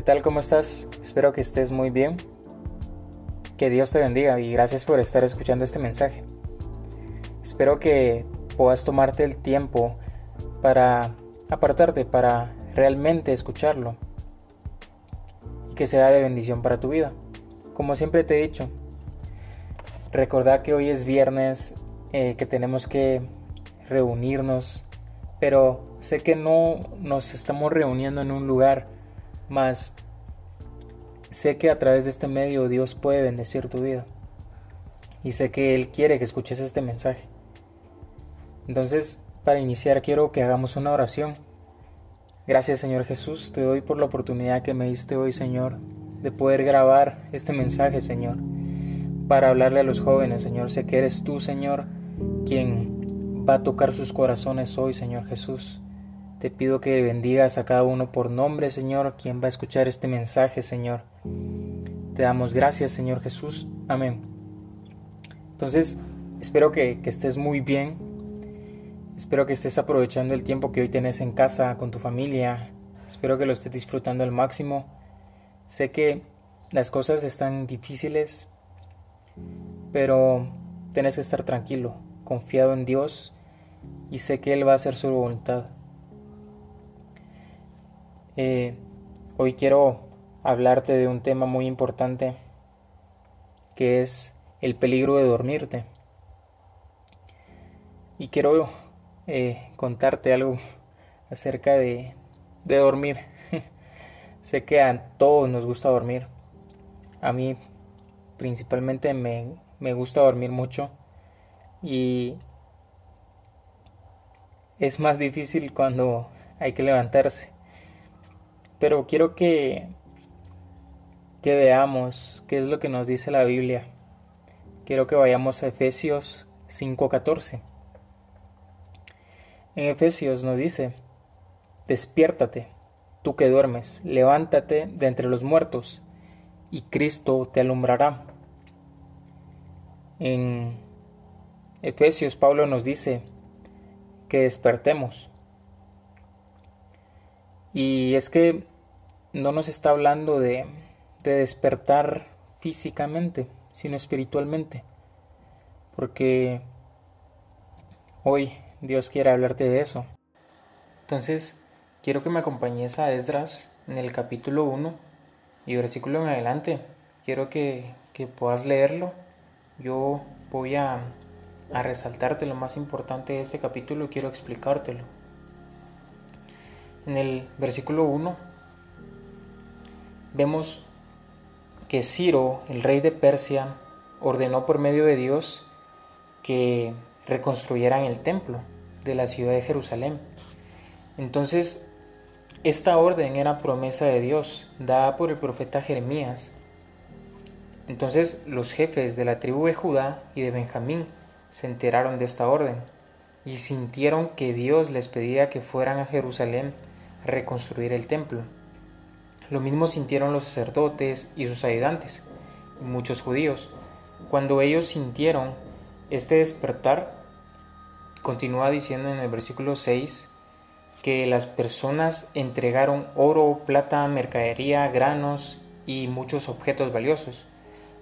¿Qué tal? ¿Cómo estás? Espero que estés muy bien. Que Dios te bendiga y gracias por estar escuchando este mensaje. Espero que puedas tomarte el tiempo para apartarte, para realmente escucharlo y que sea de bendición para tu vida. Como siempre te he dicho, recordad que hoy es viernes, eh, que tenemos que reunirnos, pero sé que no nos estamos reuniendo en un lugar más. Sé que a través de este medio Dios puede bendecir tu vida. Y sé que Él quiere que escuches este mensaje. Entonces, para iniciar quiero que hagamos una oración. Gracias Señor Jesús, te doy por la oportunidad que me diste hoy Señor de poder grabar este mensaje Señor para hablarle a los jóvenes Señor. Sé que eres tú Señor quien va a tocar sus corazones hoy Señor Jesús. Te pido que bendigas a cada uno por nombre, Señor, quien va a escuchar este mensaje, Señor. Te damos gracias, Señor Jesús. Amén. Entonces, espero que, estés muy bien. Espero que estés aprovechando el tiempo que hoy tienes en casa con tu familia. Espero que lo estés disfrutando al máximo. Sé que las cosas están difíciles, pero tienes que estar tranquilo, confiado en Dios y sé que Él va a hacer su voluntad. Eh, hoy quiero hablarte de un tema muy importante que es el peligro de dormirte. Y quiero eh, contarte algo acerca de, dormir. sé que a todos nos gusta dormir. A mí principalmente me, me gusta dormir mucho. Y es más difícil cuando hay que levantarse. Pero quiero que, que veamos qué es lo que nos dice la Biblia. Quiero que vayamos a Efesios 5:14. En Efesios nos dice, despiértate, tú que duermes, levántate de entre los muertos, y Cristo te alumbrará. En Efesios Pablo nos dice que despertemos. Y es que no nos está hablando de, de despertar físicamente, sino espiritualmente. Porque hoy Dios quiere hablarte de eso. Entonces, quiero que me acompañes a Esdras en el capítulo 1 y versículo en adelante. Quiero que, que puedas leerlo. Yo voy a, a resaltarte lo más importante de este capítulo y quiero explicártelo. En el versículo 1 vemos que Ciro, el rey de Persia, ordenó por medio de Dios que reconstruyeran el templo de la ciudad de Jerusalén. Entonces, esta orden era promesa de Dios, dada por el profeta Jeremías. Entonces los jefes de la tribu de Judá y de Benjamín se enteraron de esta orden y sintieron que Dios les pedía que fueran a Jerusalén a reconstruir el templo. Lo mismo sintieron los sacerdotes y sus ayudantes, y muchos judíos. Cuando ellos sintieron este despertar, continúa diciendo en el versículo 6 que las personas entregaron oro, plata, mercadería, granos y muchos objetos valiosos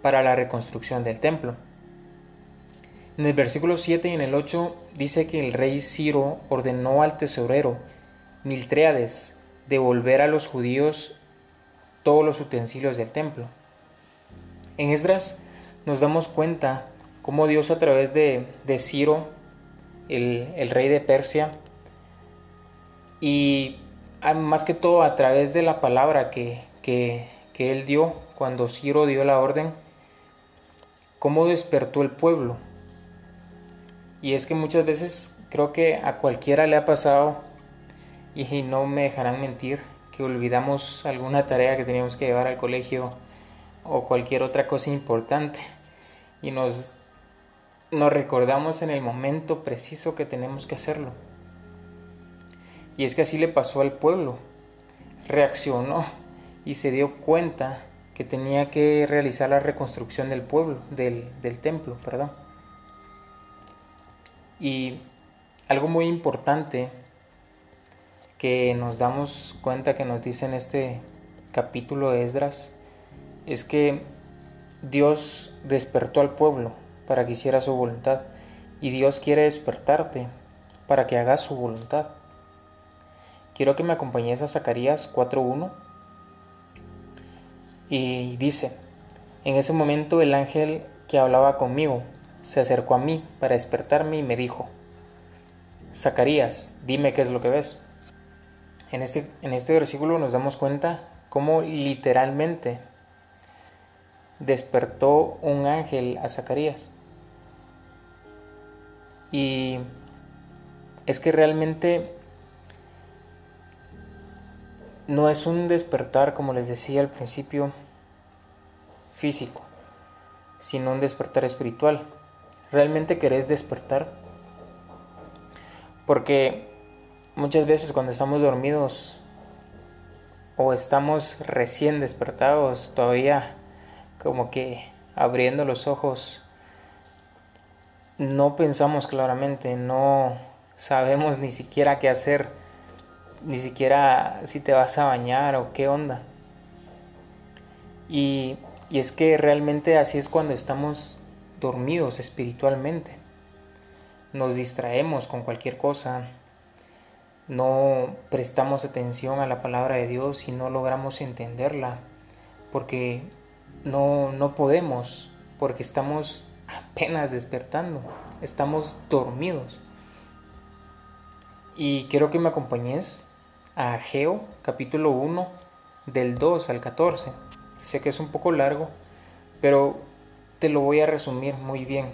para la reconstrucción del templo. En el versículo 7 y en el 8 dice que el rey Ciro ordenó al tesorero Miltreades devolver a los judíos todos los utensilios del templo. En Esdras nos damos cuenta cómo Dios a través de, Ciro, el, rey de Persia, y más que todo a través de la palabra que, que, que él dio cuando Ciro dio la orden, cómo despertó el pueblo. Y es que muchas veces creo que a cualquiera le ha pasado, y no me dejarán mentir, que olvidamos alguna tarea que teníamos que llevar al colegio o cualquier otra cosa importante y nos, recordamos en el momento preciso que tenemos que hacerlo. Y es que así le pasó al pueblo. Reaccionó y se dio cuenta que tenía que realizar la reconstrucción del pueblo, del, del templo, perdón. Y algo muy importante que nos damos cuenta que nos dice en este, capítulo de Esdras es que Dios despertó al pueblo para que hiciera su voluntad y Dios quiere despertarte para que hagas su voluntad. Quiero que me acompañes a Zacarías 4.1 y dice, en ese momento el ángel que hablaba conmigo se acercó a mí para despertarme y me dijo, Zacarías, dime qué es lo que ves. En este, en este versículo nos damos cuenta cómo literalmente despertó un ángel a Zacarías. Y es que realmente no es un despertar, como les decía al principio, físico, sino un despertar espiritual. ¿Realmente querés despertar? Porque muchas veces cuando estamos dormidos o estamos recién despertados, todavía como que abriendo los ojos, no pensamos claramente, no sabemos ni siquiera qué hacer, ni siquiera si te vas a bañar o qué onda. Y, y es que realmente así es cuando estamos dormidos espiritualmente. Nos distraemos con cualquier cosa, no prestamos atención a la palabra de Dios y no logramos entenderla, porque no, no podemos, porque estamos apenas despertando, estamos dormidos. Y quiero que me acompañes a Ageo capítulo 1 del 2 al 14. Sé que es un poco largo, pero te lo voy a resumir muy bien.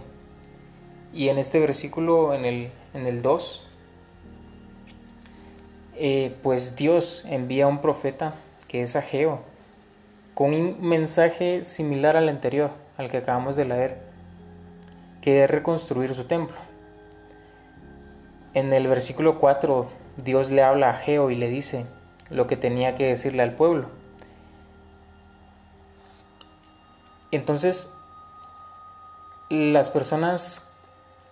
Y en este versículo, en el, en el 2, eh, pues Dios envía a un profeta que es Ageo, con un mensaje similar al anterior, al que acabamos de leer, que es reconstruir su templo. En el versículo 4, Dios le habla a Ageo y le dice lo que tenía que decirle al pueblo. Entonces, las personas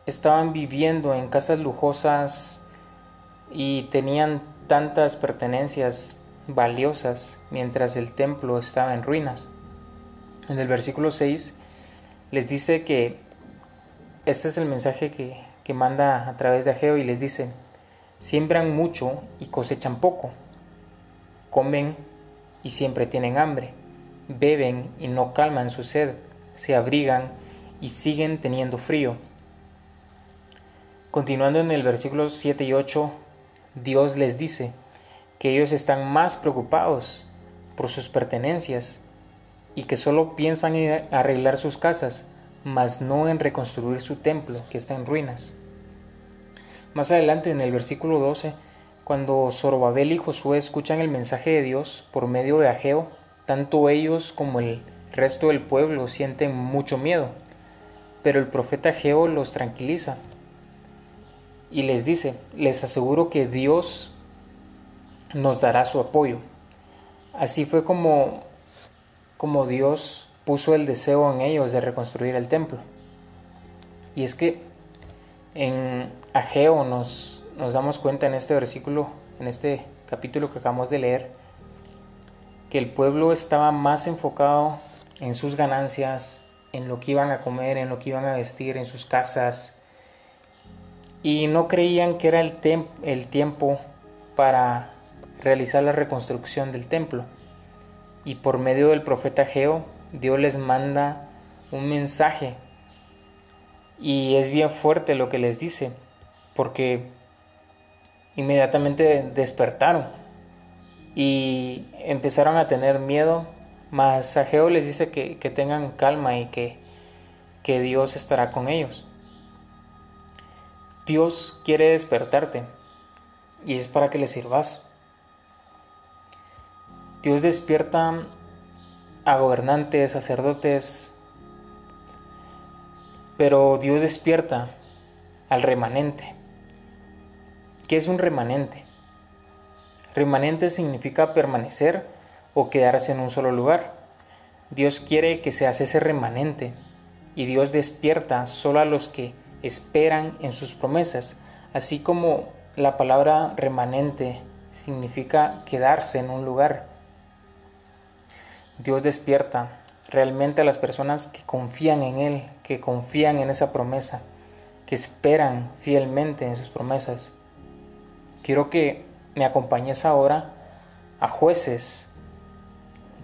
estaban viviendo en casas lujosas y tenían tantas pertenencias valiosas mientras el templo estaba en ruinas. En el versículo 6 les dice que este es el mensaje que, que manda a través de Ageo y les dice, siembran mucho y cosechan poco, comen y siempre tienen hambre, beben y no calman su sed, se abrigan y siguen teniendo frío. Continuando en el versículo 7 y 8, Dios les dice que ellos están más preocupados por sus pertenencias y que solo piensan en arreglar sus casas, mas no en reconstruir su templo que está en ruinas. Más adelante en el versículo 12, cuando Zorobabel y Josué escuchan el mensaje de Dios por medio de Ageo, tanto ellos como el resto del pueblo sienten mucho miedo. Pero el profeta Ageo los tranquiliza y les dice, les aseguro que Dios nos dará su apoyo. Así fue como, como Dios puso el deseo en ellos de reconstruir el templo. Y es que en Ageo nos, nos damos cuenta en este versículo, en este capítulo que acabamos de leer, que el pueblo estaba más enfocado en sus ganancias, en lo que iban a comer, en lo que iban a vestir, en sus casas, y no creían que era el, el tiempo para realizar la reconstrucción del templo. Y por medio del profeta Geo, Dios les manda un mensaje. Y es bien fuerte lo que les dice, porque inmediatamente despertaron y empezaron a tener miedo, mas Ageo les dice que, tengan calma y que, que Dios estará con ellos. Dios quiere despertarte y es para que le sirvas. Dios despierta a gobernantes, sacerdotes, pero Dios despierta al remanente. ¿Qué es un remanente? Remanente significa permanecer o quedarse en un solo lugar. Dios quiere que seas ese remanente y Dios despierta solo a los que esperan en sus promesas, así como la palabra remanente significa quedarse en un lugar. Dios despierta realmente a las personas que confían en Él, que confían en esa promesa, que esperan fielmente en sus promesas. Quiero que me acompañes ahora a jueces,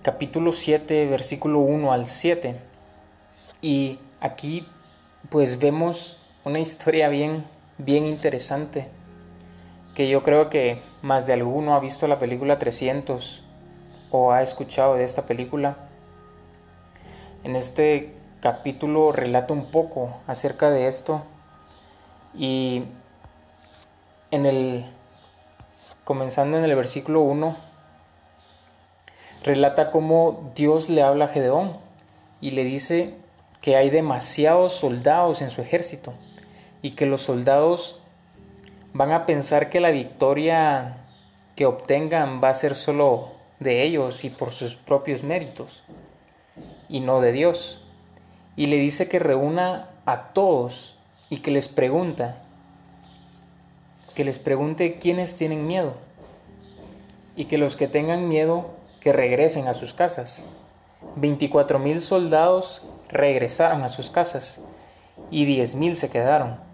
capítulo 7, versículo 1 al 7. Y aquí pues vemos una historia bien, bien interesante, que yo creo que más de alguno ha visto la película 300 o ha escuchado de esta película. En este capítulo relata un poco acerca de esto y en el comenzando en el versículo 1 relata cómo Dios le habla a Gedeón y le dice que hay demasiados soldados en su ejército y que los soldados van a pensar que la victoria que obtengan va a ser solo de ellos y por sus propios méritos y no de Dios. Y le dice que reúna a todos y que les pregunta, que les pregunte quiénes tienen miedo y que los que tengan miedo que regresen a sus casas. 24 mil soldados regresaron a sus casas y 10 mil se quedaron.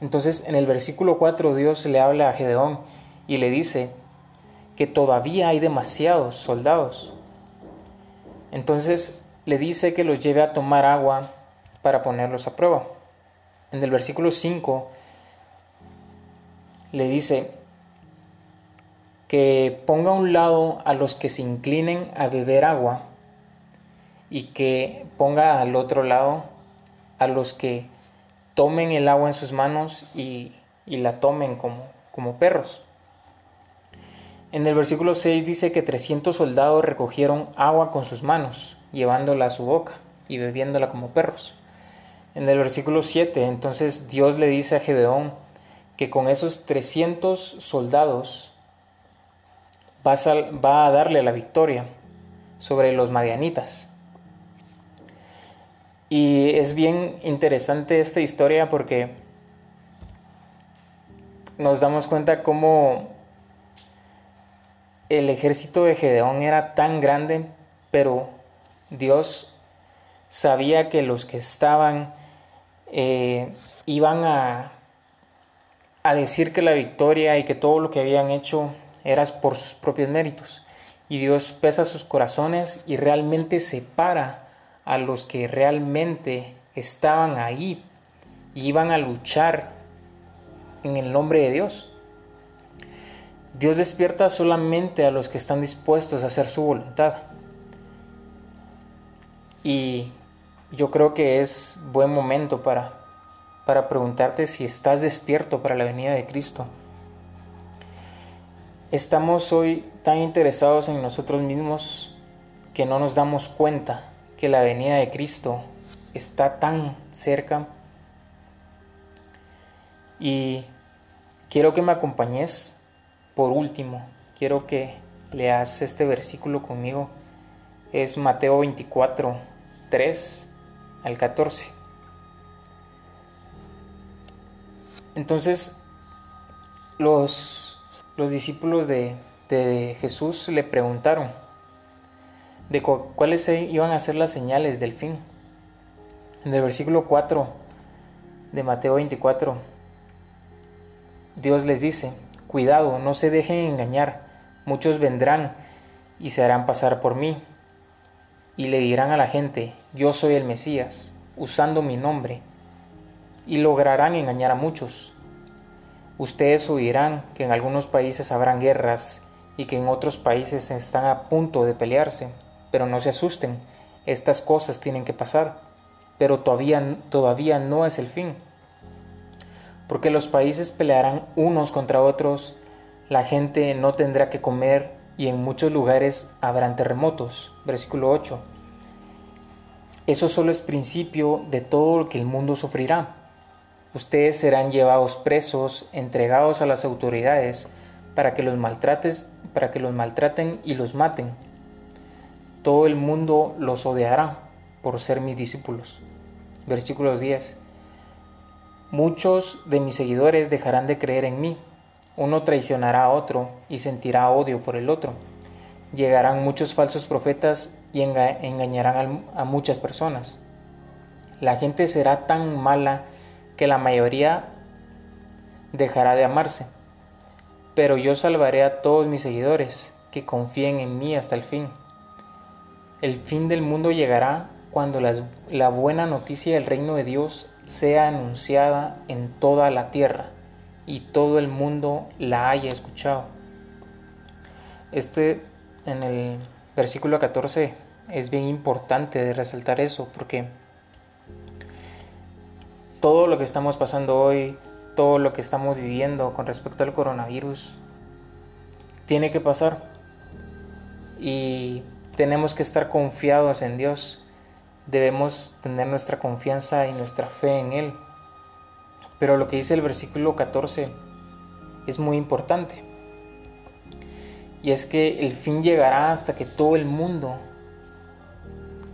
Entonces en el versículo 4 Dios le habla a Gedeón y le dice que todavía hay demasiados soldados entonces le dice que los lleve a tomar agua para ponerlos a prueba. En el versículo 5 le dice que ponga a un lado a los que se inclinen a beber agua y que ponga al otro lado a los que tomen el agua en sus manos y, la tomen como, como perros. En el versículo 6 dice que 300 soldados recogieron agua con sus manos, llevándola a su boca y bebiéndola como perros. En el versículo 7 entonces Dios le dice a Gedeón que con esos 300 soldados va a, darle la victoria sobre los madianitas. Y es bien interesante esta historia porque nos damos cuenta cómo el ejército de Gedeón era tan grande, pero Dios sabía que los que estaban eh, iban a, a decir que la victoria y que todo lo que habían hecho era por sus propios méritos. Y Dios pesa sus corazones y realmente separa a los que realmente estaban ahí y iban a luchar en el nombre de Dios. Dios despierta solamente a los que están dispuestos a hacer su voluntad. Y yo creo que es buen momento para, para preguntarte si estás despierto para la venida de Cristo. Estamos hoy tan interesados en nosotros mismos que no nos damos cuenta que la venida de Cristo está tan cerca. Y quiero que me acompañes por último, quiero que leas este versículo conmigo. Es Mateo 24, 3 al 14. Entonces, los, los discípulos de, de, Jesús le preguntaron de cuáles iban a ser las señales del fin. En el versículo 4 de Mateo 24, Dios les dice, Cuidado, no se dejen engañar. Muchos vendrán y se harán pasar por mí. Y le dirán a la gente, yo soy el Mesías, usando mi nombre. Y lograrán engañar a muchos. Ustedes oirán que en algunos países habrán guerras y que en otros países están a punto de pelearse. Pero no se asusten, estas cosas tienen que pasar. Pero todavía, todavía no es el fin porque los países pelearán unos contra otros, la gente no tendrá que comer y en muchos lugares habrán terremotos. Versículo 8. Eso solo es principio de todo lo que el mundo sufrirá. Ustedes serán llevados presos, entregados a las autoridades, para que los maltrates, para que los maltraten y los maten. Todo el mundo los odiará por ser mis discípulos. Versículo 10. Muchos de mis seguidores dejarán de creer en mí. Uno traicionará a otro y sentirá odio por el otro. llegarán muchos falsos profetas y engañarán a muchas personas. La gente será tan mala que la mayoría dejará de amarse. Pero yo salvaré a todos mis seguidores que confíen en mí hasta el fin. El fin del mundo llegará cuando la buena noticia del reino de Dios sea anunciada en toda la tierra y todo el mundo la haya escuchado. Este en el versículo 14 es bien importante de resaltar eso porque todo lo que estamos pasando hoy, todo lo que estamos viviendo con respecto al coronavirus, tiene que pasar. Y tenemos que estar confiados en Dios. Debemos tener nuestra confianza y nuestra fe en Él. Pero lo que dice el versículo 14 es muy importante. Y es que el fin llegará hasta que todo el mundo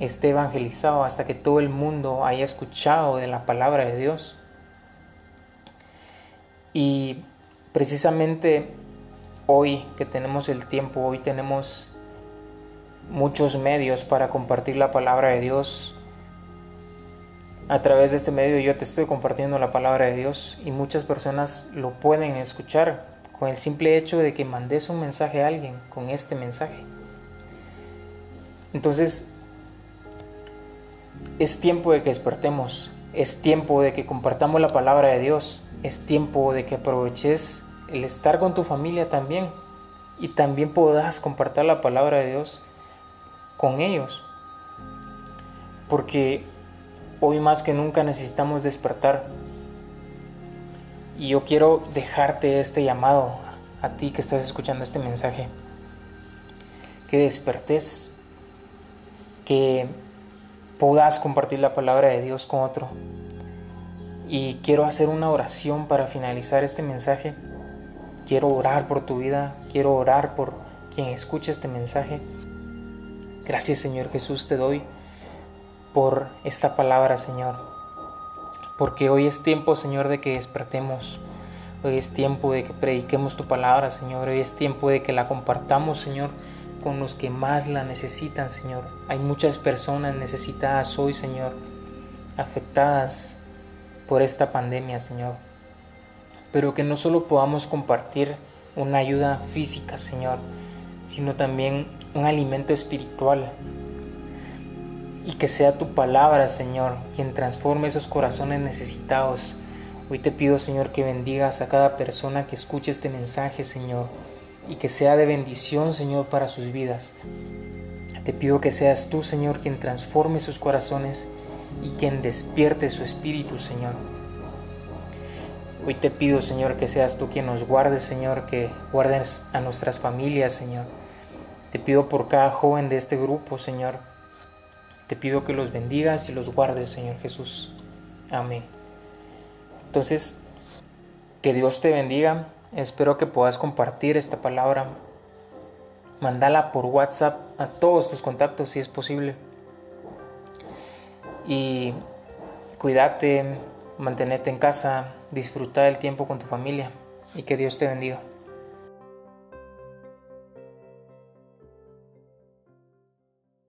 esté evangelizado, hasta que todo el mundo haya escuchado de la palabra de Dios. Y precisamente hoy que tenemos el tiempo, hoy tenemos muchos medios para compartir la palabra de Dios. A través de este medio yo te estoy compartiendo la palabra de Dios y muchas personas lo pueden escuchar con el simple hecho de que mandes un mensaje a alguien con este mensaje. Entonces, es tiempo de que despertemos, es tiempo de que compartamos la palabra de Dios, es tiempo de que aproveches el estar con tu familia también y también puedas compartir la palabra de Dios con ellos. Porque hoy más que nunca necesitamos despertar. Y yo quiero dejarte este llamado a ti que estás escuchando este mensaje. Que despertes. Que puedas compartir la palabra de Dios con otro. Y quiero hacer una oración para finalizar este mensaje. Quiero orar por tu vida, quiero orar por quien escuche este mensaje. Gracias Señor Jesús te doy por esta palabra Señor. Porque hoy es tiempo Señor de que despertemos. Hoy es tiempo de que prediquemos tu palabra Señor. Hoy es tiempo de que la compartamos Señor con los que más la necesitan, Señor. Hay muchas personas necesitadas hoy, Señor, afectadas por esta pandemia, Señor. Pero que no solo podamos compartir una ayuda física, Señor, sino también un alimento espiritual. Y que sea tu palabra, Señor, quien transforme esos corazones necesitados. Hoy te pido, Señor, que bendigas a cada persona que escuche este mensaje, Señor y que sea de bendición, Señor, para sus vidas. Te pido que seas tú, Señor, quien transforme sus corazones y quien despierte su espíritu, Señor. Hoy te pido, Señor, que seas tú quien nos guardes, Señor, que guardes a nuestras familias, Señor. Te pido por cada joven de este grupo, Señor. Te pido que los bendigas y los guardes, Señor Jesús. Amén. Entonces, que Dios te bendiga Espero que puedas compartir esta palabra. Mandala por WhatsApp a todos tus contactos si es posible. Y cuídate, mantenete en casa, disfruta del tiempo con tu familia y que Dios te bendiga.